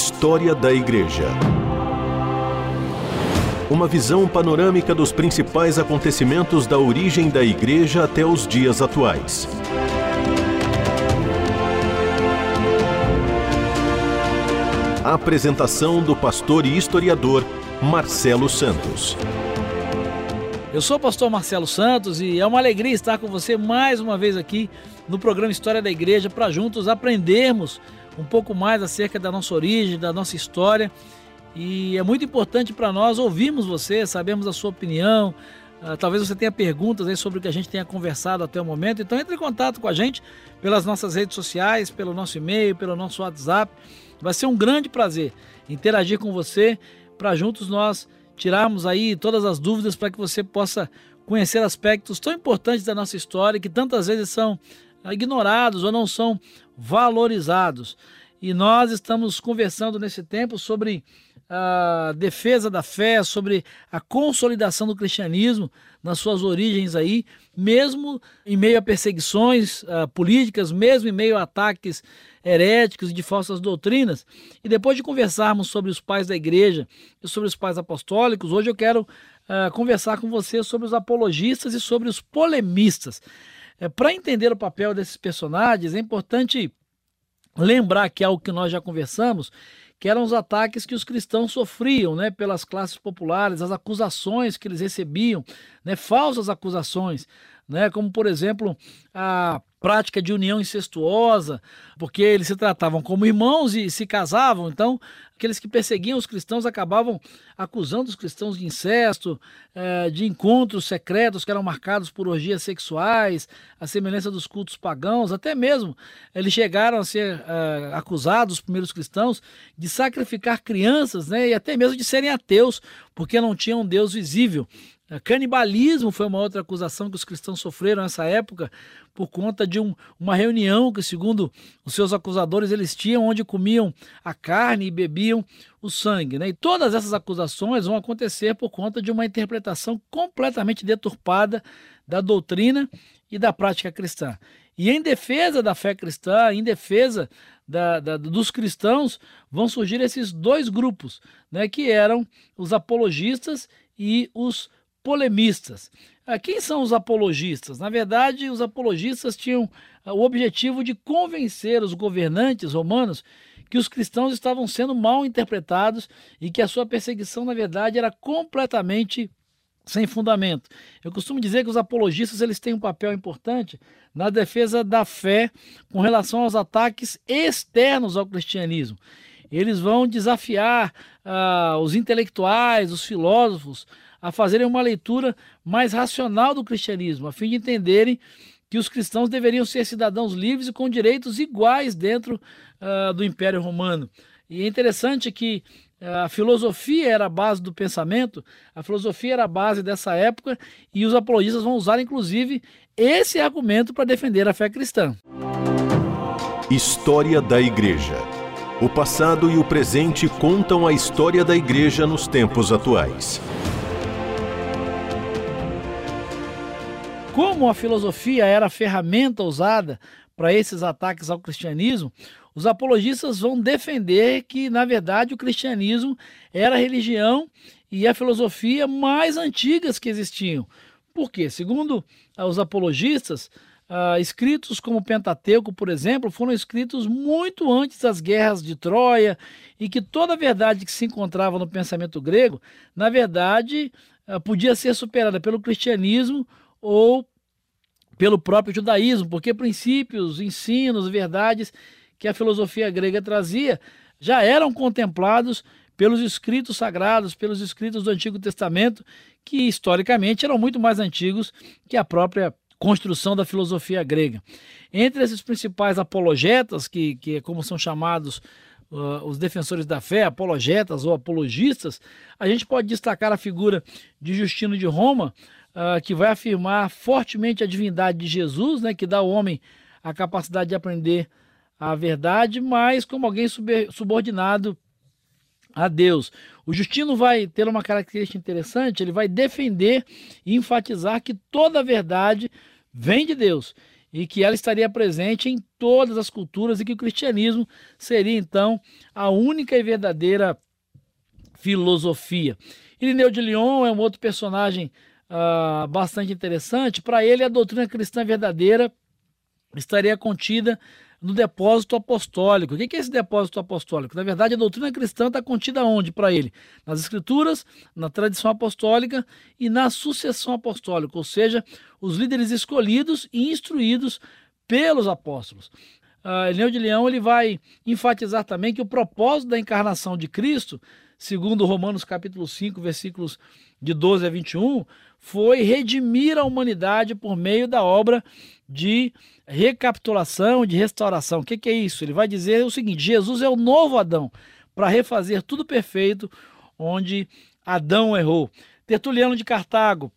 História da Igreja. Uma visão panorâmica dos principais acontecimentos da origem da Igreja até os dias atuais. A apresentação do pastor e historiador Marcelo Santos. Eu sou o pastor Marcelo Santos e é uma alegria estar com você mais uma vez aqui no programa História da Igreja para juntos aprendermos um pouco mais acerca da nossa origem, da nossa história. E é muito importante para nós ouvirmos você, sabemos a sua opinião. Uh, talvez você tenha perguntas aí sobre o que a gente tenha conversado até o momento. Então entre em contato com a gente pelas nossas redes sociais, pelo nosso e-mail, pelo nosso WhatsApp. Vai ser um grande prazer interagir com você para juntos nós tirarmos aí todas as dúvidas para que você possa conhecer aspectos tão importantes da nossa história que tantas vezes são ignorados ou não são valorizados. E nós estamos conversando nesse tempo sobre a defesa da fé, sobre a consolidação do cristianismo nas suas origens aí, mesmo em meio a perseguições uh, políticas, mesmo em meio a ataques heréticos e de falsas doutrinas. E depois de conversarmos sobre os pais da igreja e sobre os pais apostólicos, hoje eu quero uh, conversar com você sobre os apologistas e sobre os polemistas. É, Para entender o papel desses personagens, é importante lembrar que é algo que nós já conversamos, que eram os ataques que os cristãos sofriam né, pelas classes populares, as acusações que eles recebiam, né, falsas acusações, né, como por exemplo a prática de união incestuosa, porque eles se tratavam como irmãos e se casavam, então aqueles que perseguiam os cristãos acabavam acusando os cristãos de incesto, eh, de encontros secretos que eram marcados por orgias sexuais, a semelhança dos cultos pagãos, até mesmo eles chegaram a ser eh, acusados, os primeiros cristãos, de sacrificar crianças né, e até mesmo de serem ateus, porque não tinham um Deus visível. Canibalismo foi uma outra acusação que os cristãos sofreram nessa época por conta de um, uma reunião que, segundo os seus acusadores, eles tinham, onde comiam a carne e bebiam o sangue. Né? E todas essas acusações vão acontecer por conta de uma interpretação completamente deturpada da doutrina e da prática cristã. E em defesa da fé cristã, em defesa da, da, dos cristãos, vão surgir esses dois grupos, né, que eram os apologistas e os polemistas. Ah, quem são os apologistas? Na verdade, os apologistas tinham ah, o objetivo de convencer os governantes romanos que os cristãos estavam sendo mal interpretados e que a sua perseguição, na verdade, era completamente sem fundamento. Eu costumo dizer que os apologistas eles têm um papel importante na defesa da fé com relação aos ataques externos ao cristianismo. Eles vão desafiar uh, os intelectuais, os filósofos, a fazerem uma leitura mais racional do cristianismo, a fim de entenderem que os cristãos deveriam ser cidadãos livres e com direitos iguais dentro uh, do Império Romano. E é interessante que uh, a filosofia era a base do pensamento, a filosofia era a base dessa época, e os apologistas vão usar, inclusive, esse argumento para defender a fé cristã. História da Igreja. O passado e o presente contam a história da Igreja nos tempos atuais. Como a filosofia era ferramenta usada para esses ataques ao cristianismo, os apologistas vão defender que, na verdade, o cristianismo era a religião e a filosofia mais antigas que existiam. Por quê? Segundo ah, os apologistas, uh, escritos como o Pentateuco, por exemplo, foram escritos muito antes das guerras de Troia e que toda a verdade que se encontrava no pensamento grego, na verdade, uh, podia ser superada pelo cristianismo ou pelo próprio judaísmo, porque princípios, ensinos, verdades que a filosofia grega trazia já eram contemplados pelos escritos sagrados, pelos escritos do Antigo Testamento, que historicamente eram muito mais antigos que a própria construção da filosofia grega. Entre esses principais apologetas, que, que é como são chamados uh, os defensores da fé, apologetas ou apologistas, a gente pode destacar a figura de Justino de Roma, uh, que vai afirmar fortemente a divindade de Jesus, né, que dá ao homem a capacidade de aprender a verdade, mas como alguém subordinado a Deus. O Justino vai ter uma característica interessante, ele vai defender e enfatizar que toda a verdade vem de Deus e que ela estaria presente em todas as culturas e que o cristianismo seria então a única e verdadeira filosofia. Irineu de Lyon é um outro personagem uh, bastante interessante. Para ele, a doutrina cristã verdadeira estaria contida no depósito apostólico. O que é esse depósito apostólico? Na verdade, a doutrina cristã está contida onde para ele? Nas escrituras, na tradição apostólica e na sucessão apostólica, ou seja, os líderes escolhidos e instruídos pelos apóstolos. Uh, Leão de Leão ele vai enfatizar também que o propósito da encarnação de Cristo, segundo Romanos capítulo 5, versículos de 12 a 21, foi redimir a humanidade por meio da obra de recapitulação, de restauração. O que, que é isso? Ele vai dizer o seguinte: Jesus é o novo Adão para refazer tudo perfeito onde Adão errou. Tertuliano de Cartago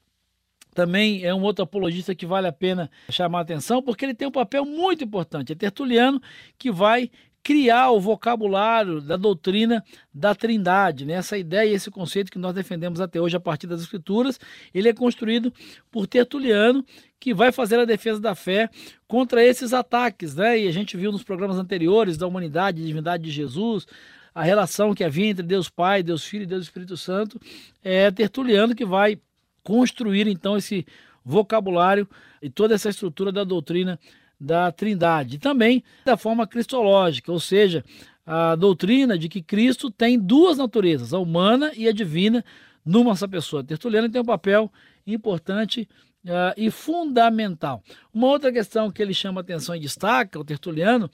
também é um outro apologista que vale a pena chamar a atenção, porque ele tem um papel muito importante. É Tertuliano que vai criar o vocabulário da doutrina da Trindade. Né? Essa ideia esse conceito que nós defendemos até hoje a partir das Escrituras, ele é construído por Tertuliano, que vai fazer a defesa da fé contra esses ataques. Né? E a gente viu nos programas anteriores da humanidade, divindade de Jesus, a relação que havia entre Deus Pai, Deus Filho e Deus Espírito Santo. É Tertuliano que vai construir então esse vocabulário e toda essa estrutura da doutrina da Trindade. Também da forma cristológica, ou seja, a doutrina de que Cristo tem duas naturezas, a humana e a divina, numa só pessoa. Tertuliano tem um papel importante uh, e fundamental. Uma outra questão que ele chama atenção e destaca, o Tertuliano,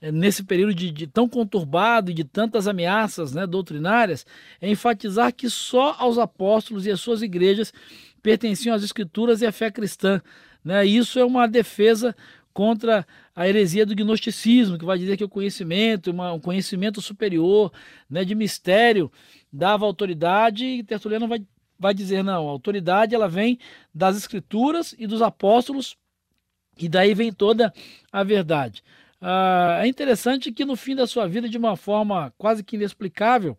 é, nesse período de, de, tão conturbado e de tantas ameaças né, doutrinárias, é enfatizar que só aos apóstolos e às suas igrejas pertenciam as escrituras e a fé cristã. Né? Isso é uma defesa contra a heresia do gnosticismo, que vai dizer que o conhecimento, uma, um conhecimento superior, né, de mistério, dava autoridade, e Tertuliano vai, vai dizer, não, a autoridade ela vem das escrituras e dos apóstolos, e daí vem toda a verdade. Ah, é interessante que no fim da sua vida, de uma forma quase que inexplicável,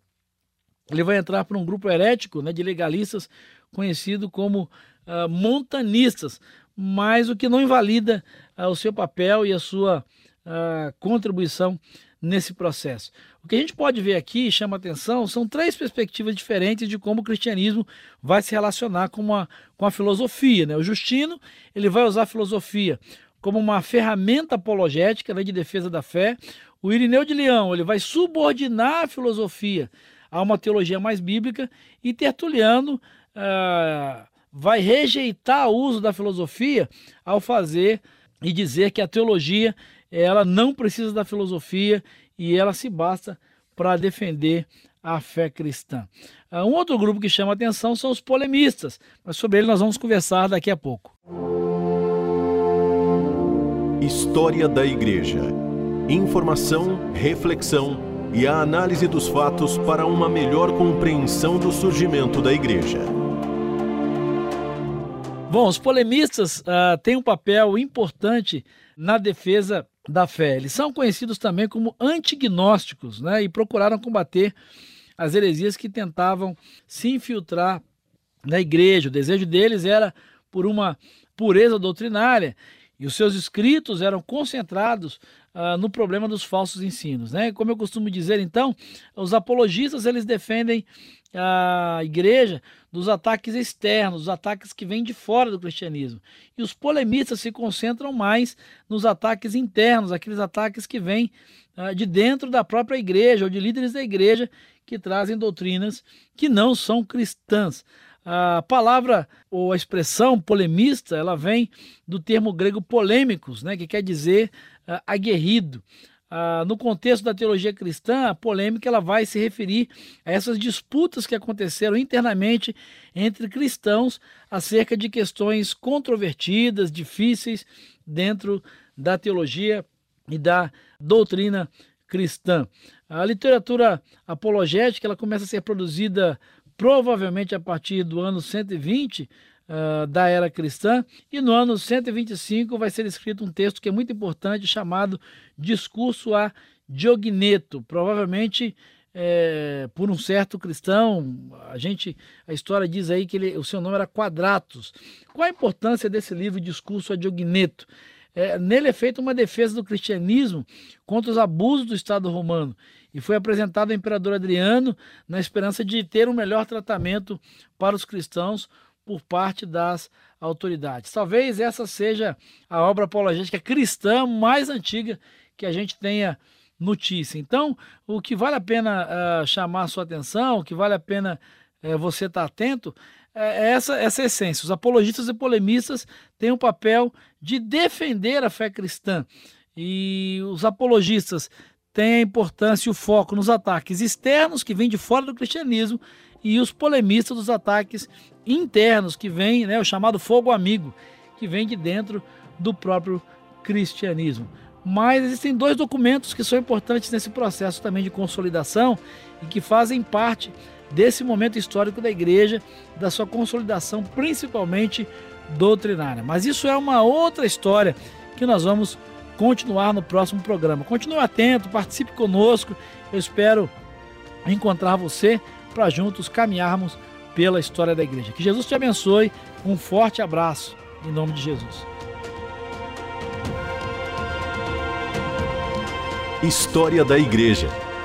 ele vai entrar para um grupo herético né, de legalistas conhecido como ah, montanistas, mas o que não invalida uh, o seu papel e a sua uh, contribuição nesse processo. O que a gente pode ver aqui, chama atenção, são três perspectivas diferentes de como o cristianismo vai se relacionar com, uma, com a filosofia. Né? O Justino ele vai usar a filosofia como uma ferramenta apologética né, de defesa da fé. O Irineu de Leão ele vai subordinar a filosofia a uma teologia mais bíblica e Tertuliano uh, vai rejeitar o uso da filosofia ao fazer e dizer que a teologia ela não precisa da filosofia e ela se basta para defender a fé cristã. Ah, um outro grupo que chama atenção são os polemistas, mas sobre ele nós vamos conversar daqui a pouco. História da Igreja. Informação, reflexão e a análise dos fatos para uma melhor compreensão do surgimento da Igreja. Bom, os polemistas uh, têm um papel importante na defesa da fé. Eles são conhecidos também como antignósticos né, e procuraram combater as heresias que tentavam se infiltrar na igreja. O desejo deles era por uma pureza doutrinária e os seus escritos eram concentrados uh, no problema dos falsos ensinos. Né? Como eu costumo dizer, então, os apologistas eles defendem a igreja dos ataques externos, dos ataques que vêm de fora do cristianismo. E os polemistas se concentram mais nos ataques internos, aqueles ataques que vêm uh, de dentro da própria igreja ou de líderes da igreja que trazem doutrinas que não são cristãs. A palavra ou a expressão polemista, ela vem do termo grego polêmicos, né, que quer dizer uh, aguerrido. Ah, no contexto da teologia cristã, a polêmica ela vai se referir a essas disputas que aconteceram internamente entre cristãos acerca de questões controvertidas, difíceis dentro da teologia e da doutrina cristã. A literatura apologética ela começa a ser produzida provavelmente a partir do ano 120 uh, da era cristã, e no ano 125 vai ser escrito um texto que é muito importante chamado Discurso a Diogneto, provavelmente é, por um certo cristão, a gente, a história diz aí que ele, o seu nome era Quadratus. Qual a importância desse livro Discurso a Diogneto? É, nele é feita uma defesa do cristianismo contra os abusos do Estado romano e foi apresentado ao imperador Adriano na esperança de ter um melhor tratamento para os cristãos por parte das autoridades. Talvez essa seja a obra apologética cristã mais antiga que a gente tenha notícia. Então, o que vale a pena uh, chamar a sua atenção, o que vale a pena uh, você estar atento, é essa, essa essência. Os apologistas e polemistas têm o papel de defender a fé cristã. E os apologistas têm a importância e o foco nos ataques externos, que vêm de fora do cristianismo, e os polemistas dos ataques internos, que vêm, né, o chamado fogo amigo, que vem de dentro do próprio cristianismo. Mas existem dois documentos que são importantes nesse processo também de consolidação e que fazem parte desse momento histórico da igreja, da sua consolidação, principalmente doutrinária. Mas isso é uma outra história que nós vamos continuar no próximo programa. Continue atento, participe conosco. Eu espero encontrar você para juntos caminharmos pela história da igreja. Que Jesus te abençoe. Um forte abraço em nome de Jesus. História da Igreja.